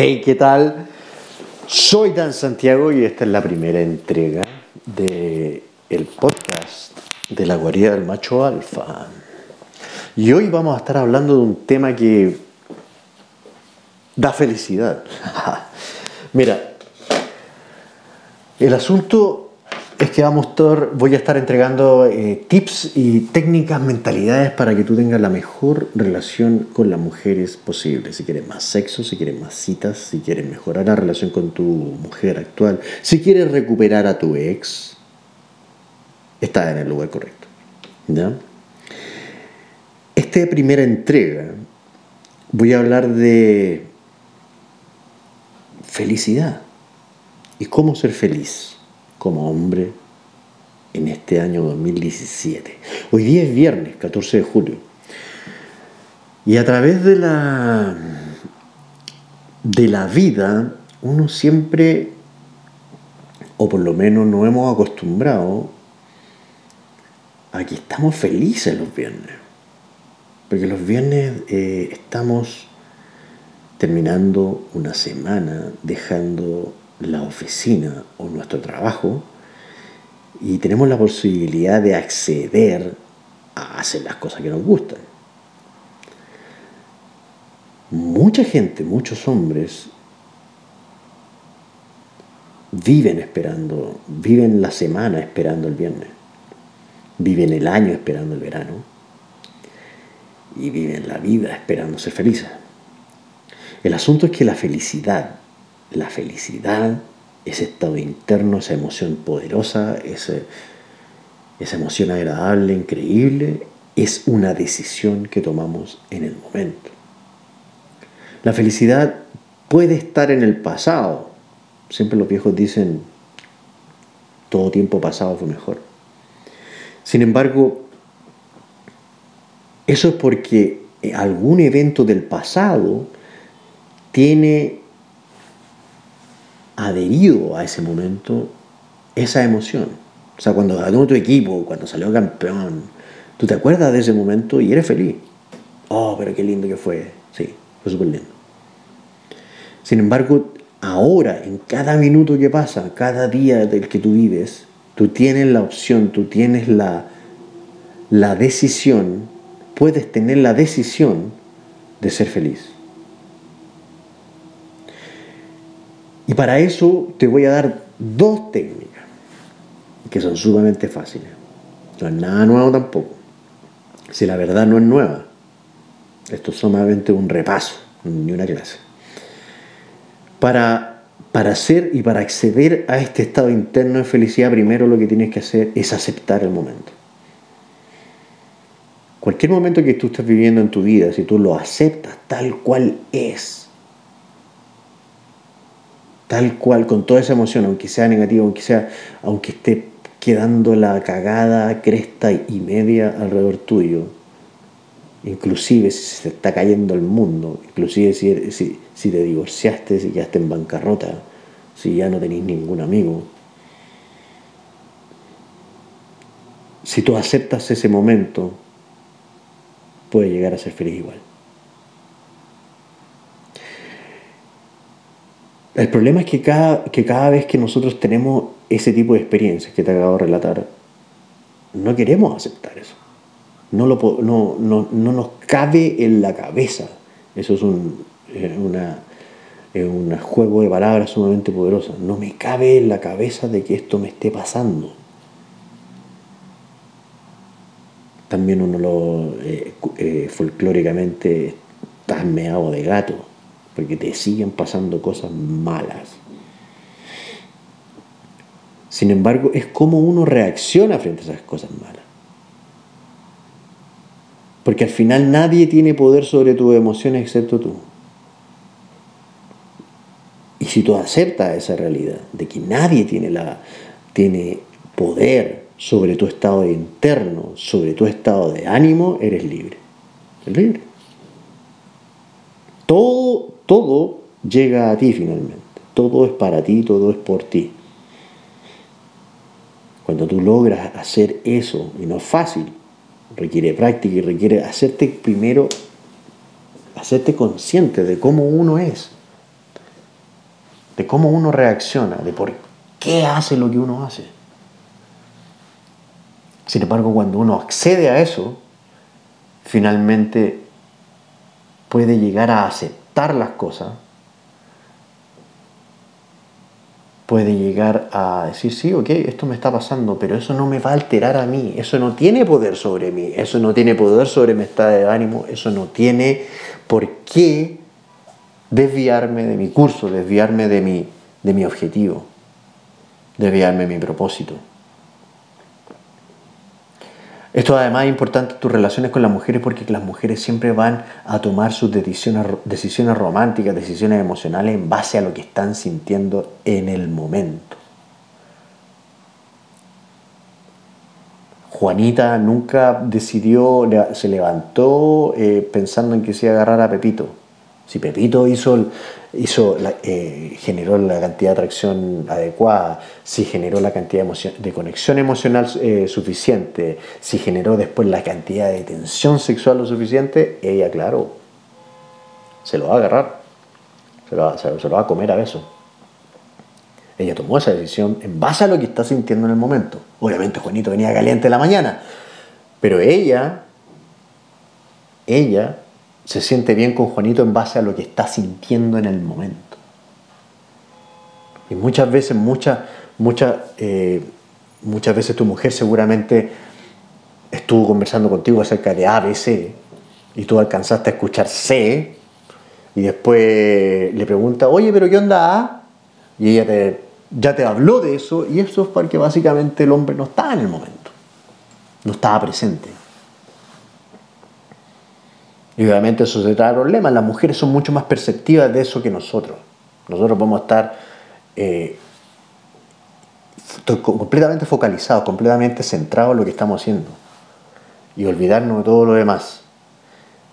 Hey, ¿qué tal? Soy Dan Santiago y esta es la primera entrega de el podcast de la guarida del macho alfa. Y hoy vamos a estar hablando de un tema que da felicidad. Mira, el asunto es que vamos a voy a estar entregando eh, tips y técnicas, mentalidades para que tú tengas la mejor relación con las mujeres posible. Si quieres más sexo, si quieres más citas, si quieres mejorar la relación con tu mujer actual, si quieres recuperar a tu ex, estás en el lugar correcto. ¿ya? Esta primera entrega voy a hablar de felicidad y cómo ser feliz como hombre en este año 2017. Hoy día es viernes, 14 de julio. Y a través de la, de la vida, uno siempre, o por lo menos nos hemos acostumbrado a que estamos felices los viernes. Porque los viernes eh, estamos terminando una semana, dejando la oficina o nuestro trabajo y tenemos la posibilidad de acceder a hacer las cosas que nos gustan. Mucha gente, muchos hombres viven esperando, viven la semana esperando el viernes, viven el año esperando el verano y viven la vida esperando ser felices. El asunto es que la felicidad la felicidad, ese estado interno, esa emoción poderosa, esa emoción agradable, increíble, es una decisión que tomamos en el momento. La felicidad puede estar en el pasado. Siempre los viejos dicen, todo tiempo pasado fue mejor. Sin embargo, eso es porque algún evento del pasado tiene adherido a ese momento esa emoción. O sea, cuando ganó tu equipo, cuando salió campeón, tú te acuerdas de ese momento y eres feliz. Oh, pero qué lindo que fue. Sí, fue súper lindo. Sin embargo, ahora, en cada minuto que pasa, cada día del que tú vives, tú tienes la opción, tú tienes la, la decisión, puedes tener la decisión de ser feliz. Y para eso te voy a dar dos técnicas que son sumamente fáciles. No es nada nuevo tampoco. Si la verdad no es nueva, esto es solamente un repaso, ni una clase. Para, para hacer y para acceder a este estado interno de felicidad, primero lo que tienes que hacer es aceptar el momento. Cualquier momento que tú estés viviendo en tu vida, si tú lo aceptas tal cual es, tal cual, con toda esa emoción, aunque sea negativo, aunque sea, aunque esté quedando la cagada, cresta y media alrededor tuyo, inclusive si se está cayendo el mundo, inclusive si, si, si te divorciaste, si quedaste en bancarrota, si ya no tenéis ningún amigo. Si tú aceptas ese momento, puedes llegar a ser feliz igual. El problema es que cada, que cada vez que nosotros tenemos ese tipo de experiencias que te acabo de relatar, no queremos aceptar eso. No, lo, no, no, no nos cabe en la cabeza. Eso es un, una, un juego de palabras sumamente poderoso. No me cabe en la cabeza de que esto me esté pasando. También uno lo eh, eh, folclóricamente está meado de gato porque te siguen pasando cosas malas. Sin embargo, es como uno reacciona frente a esas cosas malas. Porque al final nadie tiene poder sobre tus emociones excepto tú. Y si tú aceptas esa realidad de que nadie tiene, la, tiene poder sobre tu estado interno, sobre tu estado de ánimo, eres libre. Eres libre. Todo, todo llega a ti finalmente. Todo es para ti, todo es por ti. Cuando tú logras hacer eso, y no es fácil, requiere práctica y requiere hacerte primero, hacerte consciente de cómo uno es. de cómo uno reacciona, de por qué hace lo que uno hace. Sin embargo, cuando uno accede a eso, finalmente puede llegar a aceptar las cosas, puede llegar a decir, sí, ok, esto me está pasando, pero eso no me va a alterar a mí, eso no tiene poder sobre mí, eso no tiene poder sobre mi estado de ánimo, eso no tiene por qué desviarme de mi curso, desviarme de mi, de mi objetivo, desviarme de mi propósito. Esto además es importante en tus relaciones con las mujeres porque las mujeres siempre van a tomar sus decisiones, decisiones románticas, decisiones emocionales en base a lo que están sintiendo en el momento. Juanita nunca decidió, se levantó eh, pensando en que se iba a agarrar a Pepito. Si Pepito hizo, hizo eh, generó la cantidad de atracción adecuada, si generó la cantidad de, conexión emocional eh, suficiente, si generó después la cantidad de tensión sexual lo suficiente, ella, claro, se lo va a agarrar, se lo va, a comer a beso. Ella tomó esa decisión en base a lo que está sintiendo en el momento. Obviamente Juanito venía caliente en la mañana, pero ella, ella se siente bien con Juanito en base a lo que está sintiendo en el momento. Y muchas veces, muchas, muchas, eh, muchas veces tu mujer seguramente estuvo conversando contigo acerca de A, B, C, y tú alcanzaste a escuchar C, y después le pregunta, oye, pero ¿qué onda A? Y ella te, ya te habló de eso, y eso es porque básicamente el hombre no estaba en el momento, no estaba presente. Y obviamente eso se trae problemas. Las mujeres son mucho más perceptivas de eso que nosotros. Nosotros podemos estar eh, completamente focalizados, completamente centrados en lo que estamos haciendo y olvidarnos de todo lo demás.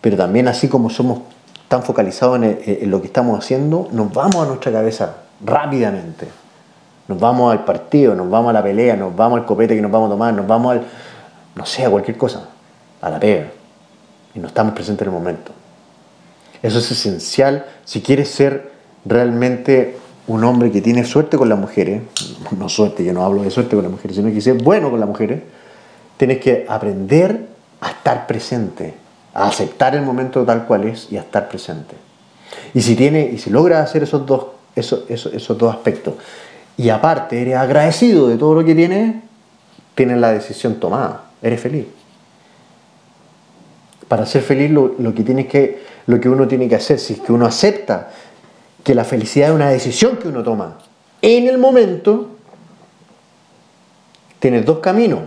Pero también así como somos tan focalizados en, lo que estamos haciendo, nos vamos a nuestra cabeza rápidamente. Nos vamos al partido, nos vamos a la pelea, nos vamos al copete que nos vamos a tomar, nos vamos al, no sé, a cualquier cosa, a la pega y no estamos presentes en el momento. Eso es esencial si quieres ser realmente un hombre que tiene suerte con las mujeres, no suerte, yo no hablo de suerte con las mujeres, sino que ser bueno con las mujeres, tienes que aprender a estar presente, a aceptar el momento tal cual es y a estar presente. Y si, tiene, y si logras hacer esos dos, esos, esos, esos dos aspectos, y aparte eres agradecido de todo lo que tienes, tienes la decisión tomada, eres feliz para ser feliz lo, que que, lo que uno tiene que hacer, si es que uno acepta que la felicidad es una decisión que uno toma en el momento, tienes dos caminos,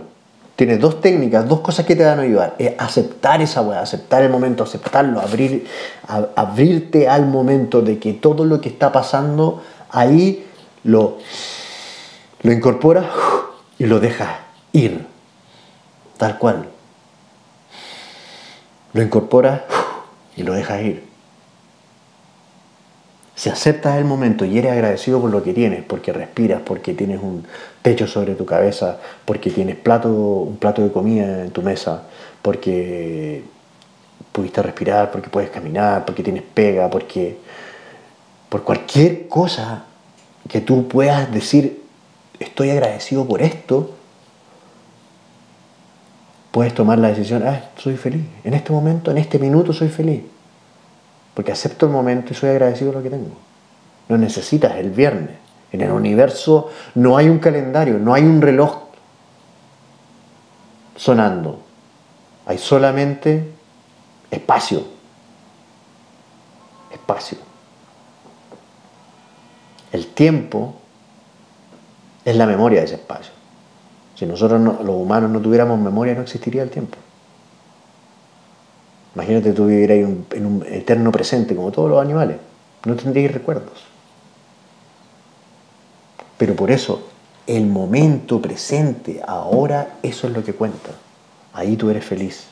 tienes dos técnicas, dos cosas que te van a ayudar. Es aceptar esa weá, aceptar el momento, aceptarlo, abrir, abrirte al momento de que todo lo que está pasando ahí lo, lo incorporas y lo dejas ir, tal cual lo incorporas y lo dejas ir. Si aceptas el momento y eres agradecido por lo que tienes, porque respiras, porque tienes un techo sobre tu cabeza, porque tienes plato, un plato de comida en tu mesa, porque pudiste respirar, porque puedes caminar, porque tienes pega, porque por cualquier cosa que tú puedas decir, estoy agradecido por esto, puedes tomar la decisión, ah, soy feliz, en este momento, en este minuto soy feliz, porque acepto el momento y soy agradecido por lo que tengo. No necesitas el viernes. En el universo no hay un calendario, no hay un reloj sonando. Hay solamente espacio. Espacio. El tiempo es la memoria de ese espacio. Si nosotros los humanos no tuviéramos memoria, no existiría el tiempo. Imagínate tú vivieras en un eterno presente como todos los animales. No tendrías recuerdos. Pero por eso, el momento presente, ahora, eso es lo que cuenta. Ahí tú eres feliz.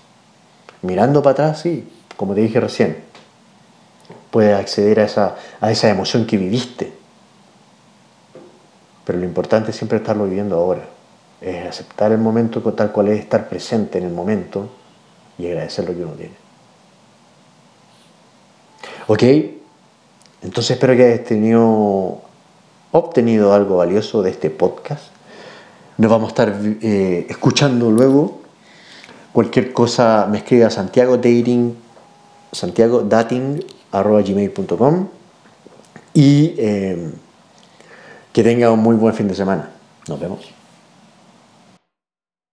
Mirando para atrás, sí, como te dije recién, puedes acceder a esa, a esa emoción que viviste. Pero lo importante es siempre estarlo viviendo ahora es aceptar el momento tal cual es estar presente en el momento y agradecer lo que uno tiene. ¿Ok? Entonces espero que hayas tenido obtenido algo valioso de este podcast. Nos vamos a estar eh, escuchando luego. Cualquier cosa me escribe a Santiago Dating, Santiago Dating, arroba gmail.com y eh, que tenga un muy buen fin de semana. Nos vemos.